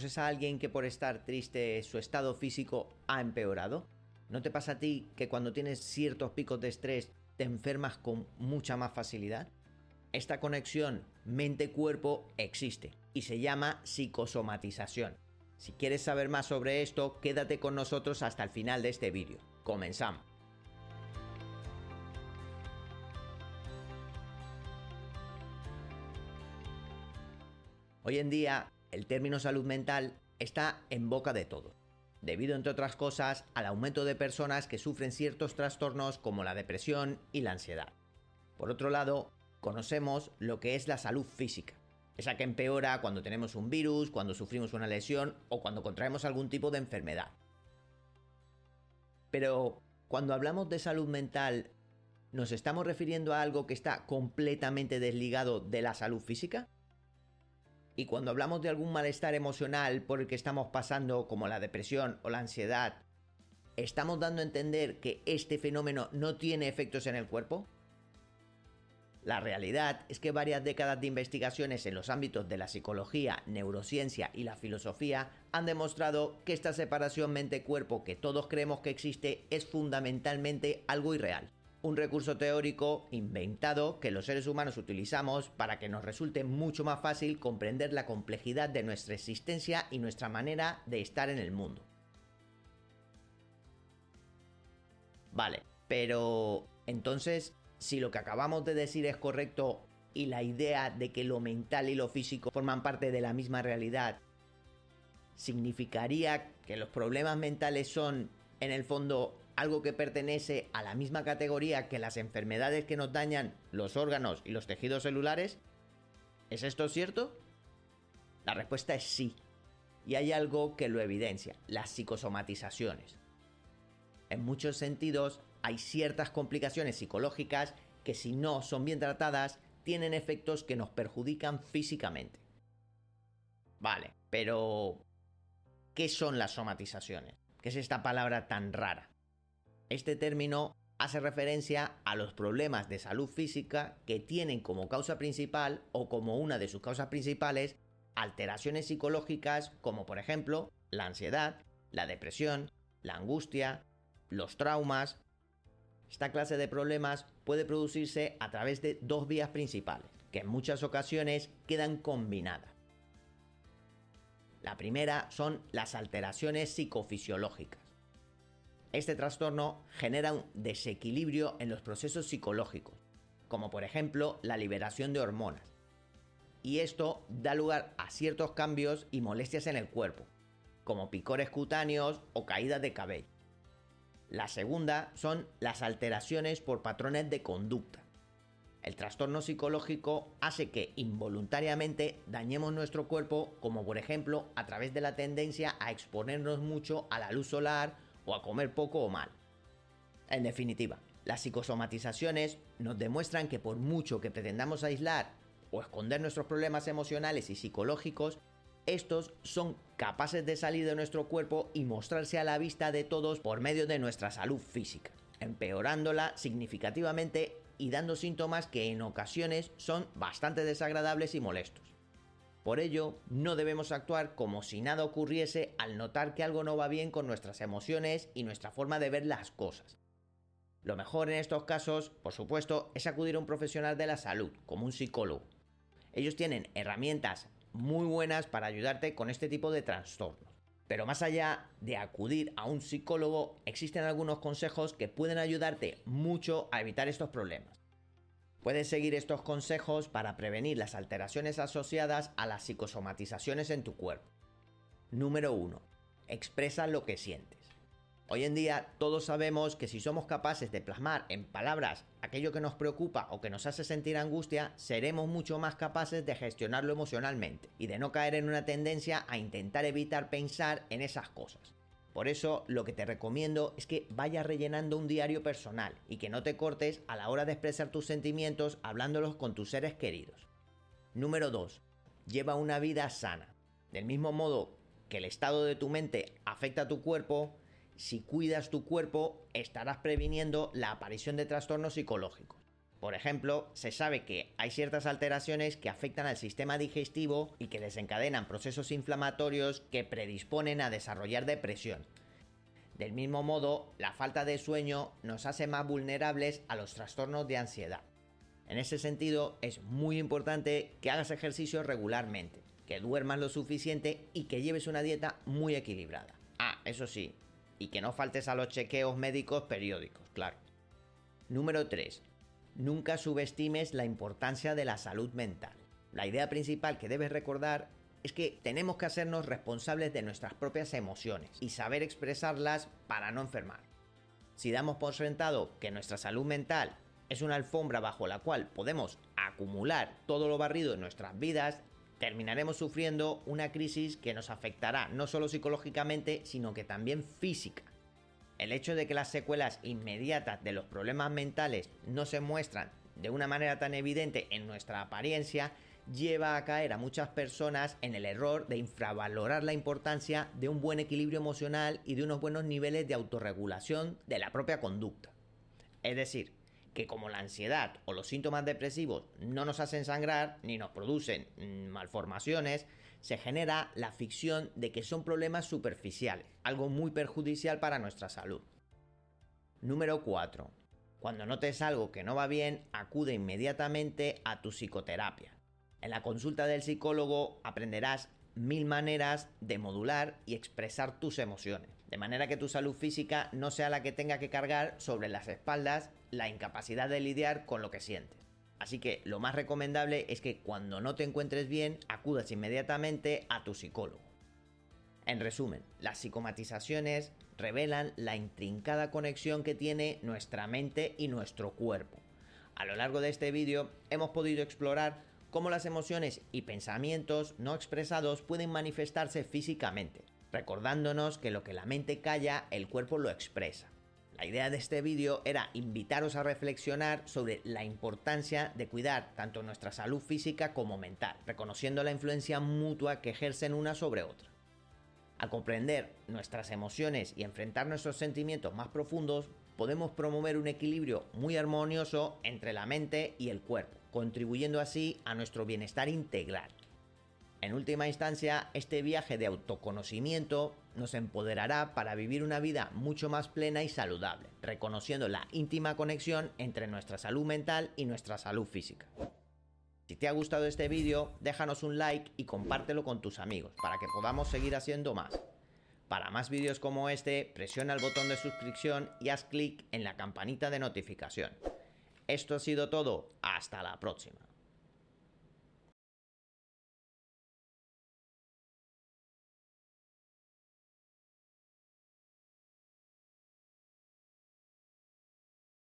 ¿Conoces a alguien que por estar triste su estado físico ha empeorado? ¿No te pasa a ti que cuando tienes ciertos picos de estrés te enfermas con mucha más facilidad? Esta conexión mente-cuerpo existe y se llama psicosomatización. Si quieres saber más sobre esto, quédate con nosotros hasta el final de este vídeo. Comenzamos. Hoy en día, el término salud mental está en boca de todos, debido entre otras cosas al aumento de personas que sufren ciertos trastornos como la depresión y la ansiedad. Por otro lado, conocemos lo que es la salud física, esa que empeora cuando tenemos un virus, cuando sufrimos una lesión o cuando contraemos algún tipo de enfermedad. Pero cuando hablamos de salud mental, ¿nos estamos refiriendo a algo que está completamente desligado de la salud física? Y cuando hablamos de algún malestar emocional por el que estamos pasando, como la depresión o la ansiedad, ¿estamos dando a entender que este fenómeno no tiene efectos en el cuerpo? La realidad es que varias décadas de investigaciones en los ámbitos de la psicología, neurociencia y la filosofía han demostrado que esta separación mente-cuerpo que todos creemos que existe es fundamentalmente algo irreal un recurso teórico inventado que los seres humanos utilizamos para que nos resulte mucho más fácil comprender la complejidad de nuestra existencia y nuestra manera de estar en el mundo. Vale, pero entonces, si lo que acabamos de decir es correcto y la idea de que lo mental y lo físico forman parte de la misma realidad, ¿significaría que los problemas mentales son, en el fondo, algo que pertenece a la misma categoría que las enfermedades que nos dañan los órganos y los tejidos celulares? ¿Es esto cierto? La respuesta es sí. Y hay algo que lo evidencia, las psicosomatizaciones. En muchos sentidos hay ciertas complicaciones psicológicas que si no son bien tratadas tienen efectos que nos perjudican físicamente. Vale, pero ¿qué son las somatizaciones? ¿Qué es esta palabra tan rara? Este término hace referencia a los problemas de salud física que tienen como causa principal o como una de sus causas principales alteraciones psicológicas como por ejemplo la ansiedad, la depresión, la angustia, los traumas. Esta clase de problemas puede producirse a través de dos vías principales, que en muchas ocasiones quedan combinadas. La primera son las alteraciones psicofisiológicas. Este trastorno genera un desequilibrio en los procesos psicológicos, como por ejemplo la liberación de hormonas. Y esto da lugar a ciertos cambios y molestias en el cuerpo, como picores cutáneos o caídas de cabello. La segunda son las alteraciones por patrones de conducta. El trastorno psicológico hace que involuntariamente dañemos nuestro cuerpo, como por ejemplo a través de la tendencia a exponernos mucho a la luz solar o a comer poco o mal. En definitiva, las psicosomatizaciones nos demuestran que por mucho que pretendamos aislar o esconder nuestros problemas emocionales y psicológicos, estos son capaces de salir de nuestro cuerpo y mostrarse a la vista de todos por medio de nuestra salud física, empeorándola significativamente y dando síntomas que en ocasiones son bastante desagradables y molestos. Por ello, no debemos actuar como si nada ocurriese al notar que algo no va bien con nuestras emociones y nuestra forma de ver las cosas. Lo mejor en estos casos, por supuesto, es acudir a un profesional de la salud, como un psicólogo. Ellos tienen herramientas muy buenas para ayudarte con este tipo de trastornos. Pero más allá de acudir a un psicólogo, existen algunos consejos que pueden ayudarte mucho a evitar estos problemas. Puedes seguir estos consejos para prevenir las alteraciones asociadas a las psicosomatizaciones en tu cuerpo. Número 1. Expresa lo que sientes. Hoy en día todos sabemos que si somos capaces de plasmar en palabras aquello que nos preocupa o que nos hace sentir angustia, seremos mucho más capaces de gestionarlo emocionalmente y de no caer en una tendencia a intentar evitar pensar en esas cosas. Por eso lo que te recomiendo es que vayas rellenando un diario personal y que no te cortes a la hora de expresar tus sentimientos hablándolos con tus seres queridos. Número 2. Lleva una vida sana. Del mismo modo que el estado de tu mente afecta a tu cuerpo, si cuidas tu cuerpo estarás previniendo la aparición de trastornos psicológicos. Por ejemplo, se sabe que hay ciertas alteraciones que afectan al sistema digestivo y que desencadenan procesos inflamatorios que predisponen a desarrollar depresión. Del mismo modo, la falta de sueño nos hace más vulnerables a los trastornos de ansiedad. En ese sentido, es muy importante que hagas ejercicio regularmente, que duermas lo suficiente y que lleves una dieta muy equilibrada. Ah, eso sí, y que no faltes a los chequeos médicos periódicos, claro. Número 3. Nunca subestimes la importancia de la salud mental. La idea principal que debes recordar es que tenemos que hacernos responsables de nuestras propias emociones y saber expresarlas para no enfermar. Si damos por sentado que nuestra salud mental es una alfombra bajo la cual podemos acumular todo lo barrido en nuestras vidas, terminaremos sufriendo una crisis que nos afectará no solo psicológicamente, sino que también física. El hecho de que las secuelas inmediatas de los problemas mentales no se muestran de una manera tan evidente en nuestra apariencia lleva a caer a muchas personas en el error de infravalorar la importancia de un buen equilibrio emocional y de unos buenos niveles de autorregulación de la propia conducta. Es decir, que como la ansiedad o los síntomas depresivos no nos hacen sangrar ni nos producen mm, malformaciones, se genera la ficción de que son problemas superficiales, algo muy perjudicial para nuestra salud. Número 4. Cuando notes algo que no va bien, acude inmediatamente a tu psicoterapia. En la consulta del psicólogo aprenderás mil maneras de modular y expresar tus emociones, de manera que tu salud física no sea la que tenga que cargar sobre las espaldas la incapacidad de lidiar con lo que sientes. Así que lo más recomendable es que cuando no te encuentres bien acudas inmediatamente a tu psicólogo. En resumen, las psicomatizaciones revelan la intrincada conexión que tiene nuestra mente y nuestro cuerpo. A lo largo de este vídeo hemos podido explorar cómo las emociones y pensamientos no expresados pueden manifestarse físicamente, recordándonos que lo que la mente calla, el cuerpo lo expresa. La idea de este vídeo era invitaros a reflexionar sobre la importancia de cuidar tanto nuestra salud física como mental, reconociendo la influencia mutua que ejercen una sobre otra. Al comprender nuestras emociones y enfrentar nuestros sentimientos más profundos, podemos promover un equilibrio muy armonioso entre la mente y el cuerpo, contribuyendo así a nuestro bienestar integral. En última instancia, este viaje de autoconocimiento nos empoderará para vivir una vida mucho más plena y saludable, reconociendo la íntima conexión entre nuestra salud mental y nuestra salud física. Si te ha gustado este vídeo, déjanos un like y compártelo con tus amigos para que podamos seguir haciendo más. Para más vídeos como este, presiona el botón de suscripción y haz clic en la campanita de notificación. Esto ha sido todo, hasta la próxima.